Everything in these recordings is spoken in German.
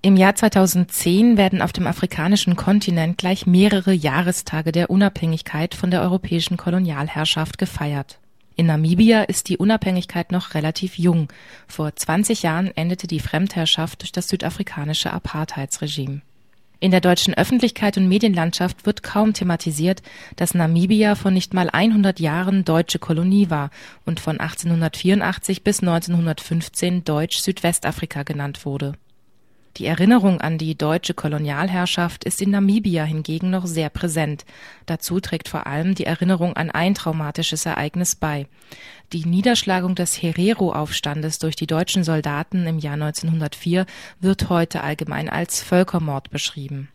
Im Jahr 2010 werden auf dem afrikanischen Kontinent gleich mehrere Jahrestage der Unabhängigkeit von der europäischen Kolonialherrschaft gefeiert. In Namibia ist die Unabhängigkeit noch relativ jung. Vor 20 Jahren endete die Fremdherrschaft durch das südafrikanische Apartheidsregime. In der deutschen Öffentlichkeit und Medienlandschaft wird kaum thematisiert, dass Namibia vor nicht mal 100 Jahren deutsche Kolonie war und von 1884 bis 1915 Deutsch-Südwestafrika genannt wurde. Die Erinnerung an die deutsche Kolonialherrschaft ist in Namibia hingegen noch sehr präsent. Dazu trägt vor allem die Erinnerung an ein traumatisches Ereignis bei. Die Niederschlagung des Herero-Aufstandes durch die deutschen Soldaten im Jahr 1904 wird heute allgemein als Völkermord beschrieben.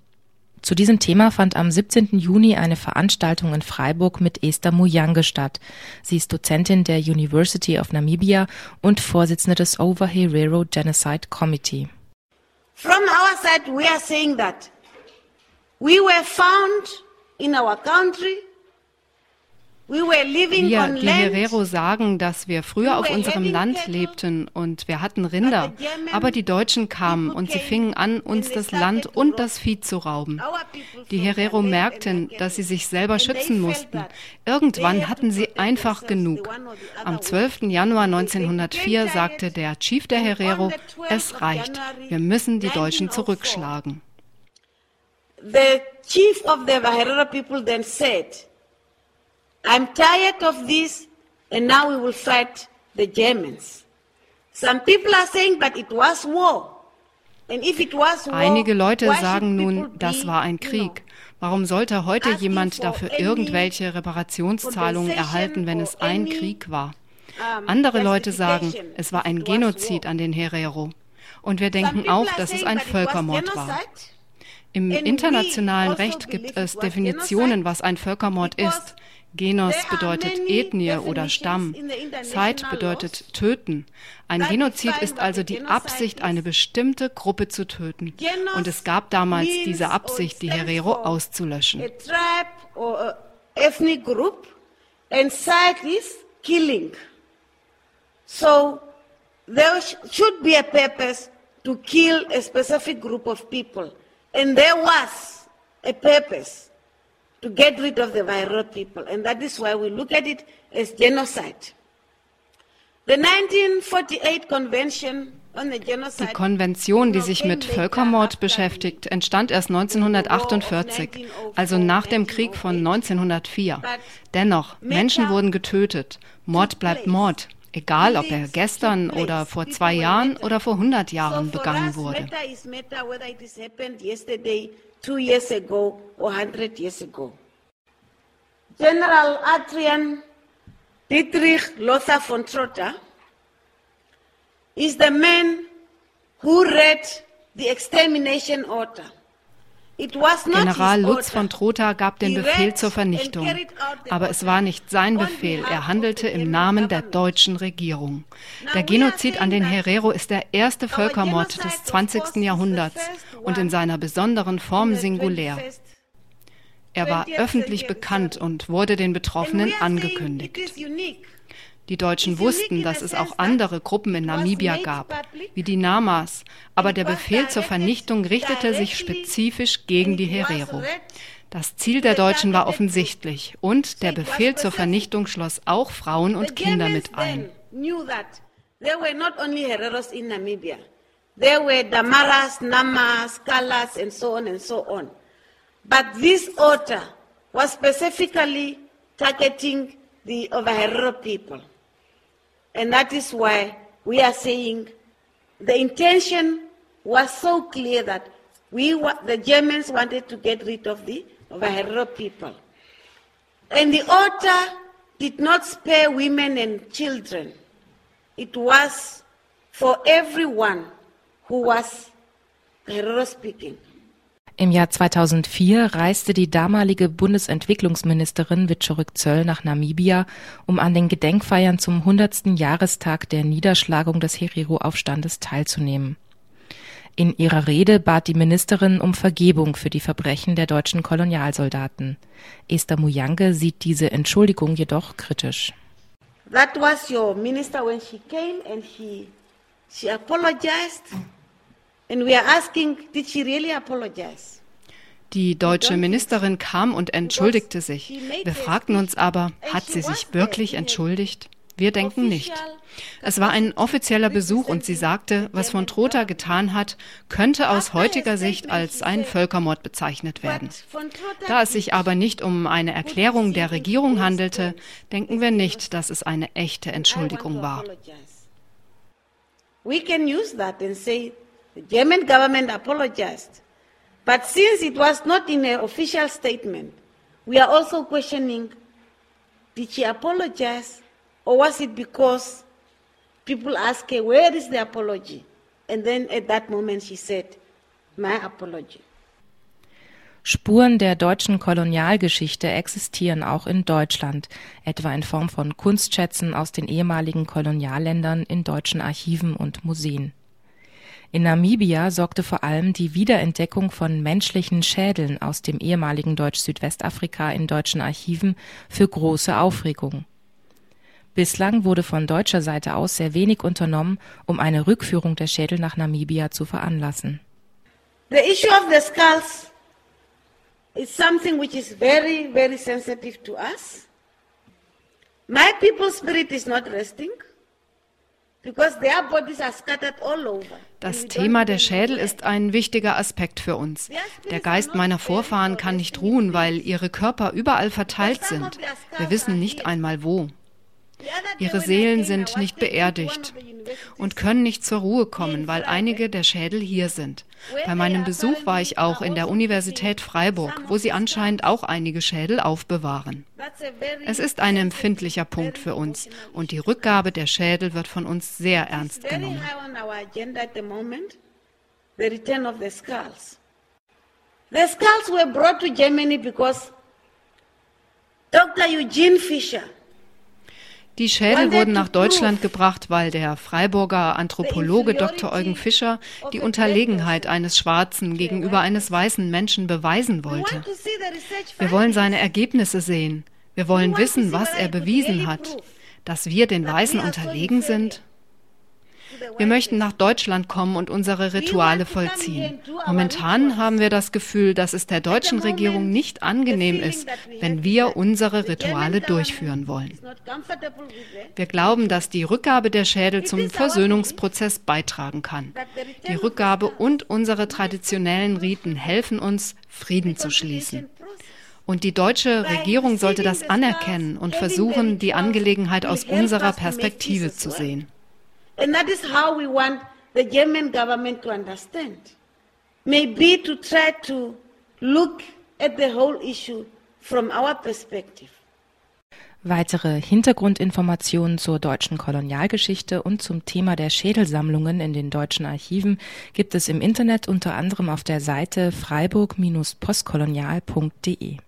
Zu diesem Thema fand am 17. Juni eine Veranstaltung in Freiburg mit Esther Muyange statt. Sie ist Dozentin der University of Namibia und Vorsitzende des Over Herero Genocide Committee. From our side, we are saying that we were found in our country. Wir, die Herero, sagen, dass wir früher auf unserem Land lebten und wir hatten Rinder, aber die Deutschen kamen und sie fingen an, uns das Land und das Vieh zu rauben. Die Herero merkten, dass sie sich selber schützen mussten. Irgendwann hatten sie einfach genug. Am 12. Januar 1904 sagte der Chief der Herero, es reicht, wir müssen die Deutschen zurückschlagen. The chief of the Herero people then said, I'm tired of this, and now we will fight the Germans. Some people are saying, but it was war. Einige Leute sagen nun, das war ein Krieg. Warum sollte heute jemand dafür irgendwelche Reparationszahlungen erhalten, wenn es ein Krieg war? Andere Leute sagen, es war ein Genozid an den Herero. Und wir denken auch, dass es ein Völkermord war. Im internationalen Recht gibt es Definitionen, was ein Völkermord ist. Genos bedeutet Ethnie oder Stamm. Zeit bedeutet töten. Ein Genozid ist also die Absicht, eine bestimmte Gruppe zu töten. Und es gab damals diese Absicht, die Herero auszulöschen. So there should be a purpose to kill a specific group of people. And there was a purpose to get rid of the Vairo people. And that is why we look at it as genocide. The 1948 Convention die Konvention, die sich mit Völkermord beschäftigt, entstand erst 1948, also nach dem Krieg von 1904. Dennoch, Menschen wurden getötet. Mord bleibt Mord, egal ob er gestern oder vor zwei Jahren oder vor 100 Jahren begangen wurde. two years ago or 100 years ago. General Adrian Dietrich Lothar von Trotter is the man who read the extermination order. General Lutz von Trotha gab den Befehl zur Vernichtung. Aber es war nicht sein Befehl. Er handelte im Namen der deutschen Regierung. Der Genozid an den Herero ist der erste Völkermord des 20. Jahrhunderts und in seiner besonderen Form singulär. Er war öffentlich bekannt und wurde den Betroffenen angekündigt. Die Deutschen wussten, dass es auch andere Gruppen in Namibia gab, wie die Namas, aber der Befehl zur Vernichtung richtete sich spezifisch gegen die Herero. Das Ziel der Deutschen war offensichtlich und der Befehl zur Vernichtung schloss auch Frauen und Kinder mit ein. There were Damaras, Namas, Kalas, and so on and so on. But this order was specifically targeting the Overherero people. And that is why we are saying the intention was so clear that we, the Germans wanted to get rid of the of Herero people. And the order did not spare women and children. It was for everyone who was Herero speaking. Im Jahr 2004 reiste die damalige Bundesentwicklungsministerin Witschorek Zöll nach Namibia, um an den Gedenkfeiern zum 100. Jahrestag der Niederschlagung des Herero-Aufstandes teilzunehmen. In ihrer Rede bat die Ministerin um Vergebung für die Verbrechen der deutschen Kolonialsoldaten. Esther Muyange sieht diese Entschuldigung jedoch kritisch. That was your minister when she came and she, she apologized Die deutsche Ministerin kam und entschuldigte sich. Wir fragten uns aber, hat sie sich wirklich entschuldigt? Wir denken nicht. Es war ein offizieller Besuch und sie sagte, was von Trotha getan hat, könnte aus heutiger Sicht als ein Völkermord bezeichnet werden. Da es sich aber nicht um eine Erklärung der Regierung handelte, denken wir nicht, dass es eine echte Entschuldigung war. We can use that and say the German government apologized. But since it was not in an official statement, we are also questioning did she apologize or was it because people asked her, Where is the apology? And then at that moment she said, My apology. Spuren der deutschen Kolonialgeschichte existieren auch in Deutschland, etwa in Form von Kunstschätzen aus den ehemaligen Kolonialländern in deutschen Archiven und Museen. In Namibia sorgte vor allem die Wiederentdeckung von menschlichen Schädeln aus dem ehemaligen Deutsch-Südwestafrika in deutschen Archiven für große Aufregung. Bislang wurde von deutscher Seite aus sehr wenig unternommen, um eine Rückführung der Schädel nach Namibia zu veranlassen. The issue of the skulls is something which is very, very sensitive to us. My people's spirit is not resting. Das Thema der Schädel ist ein wichtiger Aspekt für uns. Der Geist meiner Vorfahren kann nicht ruhen, weil ihre Körper überall verteilt sind. Wir wissen nicht einmal wo. Ihre Seelen sind nicht beerdigt und können nicht zur Ruhe kommen, weil einige der Schädel hier sind. Bei meinem Besuch war ich auch in der Universität Freiburg, wo sie anscheinend auch einige Schädel aufbewahren. Es ist ein empfindlicher Punkt für uns und die Rückgabe der Schädel wird von uns sehr ernst genommen. The skulls were brought to Germany because Dr. Eugene Fischer die Schädel wurden nach Deutschland gebracht, weil der Freiburger Anthropologe Dr. Eugen Fischer die Unterlegenheit eines Schwarzen gegenüber eines weißen Menschen beweisen wollte. Wir wollen seine Ergebnisse sehen. Wir wollen wissen, was er bewiesen hat. Dass wir den Weißen unterlegen sind? Wir möchten nach Deutschland kommen und unsere Rituale vollziehen. Momentan haben wir das Gefühl, dass es der deutschen Regierung nicht angenehm ist, wenn wir unsere Rituale durchführen wollen. Wir glauben, dass die Rückgabe der Schädel zum Versöhnungsprozess beitragen kann. Die Rückgabe und unsere traditionellen Riten helfen uns, Frieden zu schließen. Und die deutsche Regierung sollte das anerkennen und versuchen, die Angelegenheit aus unserer Perspektive zu sehen. And that is how we want the German government to understand. Maybe to try to look at the whole issue from our perspective. Weitere Hintergrundinformationen zur deutschen Kolonialgeschichte und zum Thema der Schädelsammlungen in den deutschen Archiven gibt es im Internet unter anderem auf der Seite freiburg-postkolonial.de.